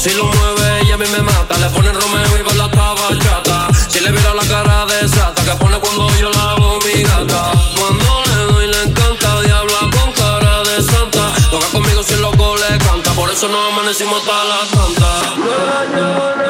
Si lo mueve ella a mí me mata. Le pone Romeo y baila esta bachata. Si le vira la cara de sata que pone cuando yo la hago mi gata. Cuando le doy le encanta. Diabla con cara de santa. Toca conmigo si el loco le canta. Por eso no amanecimos hasta las tantas.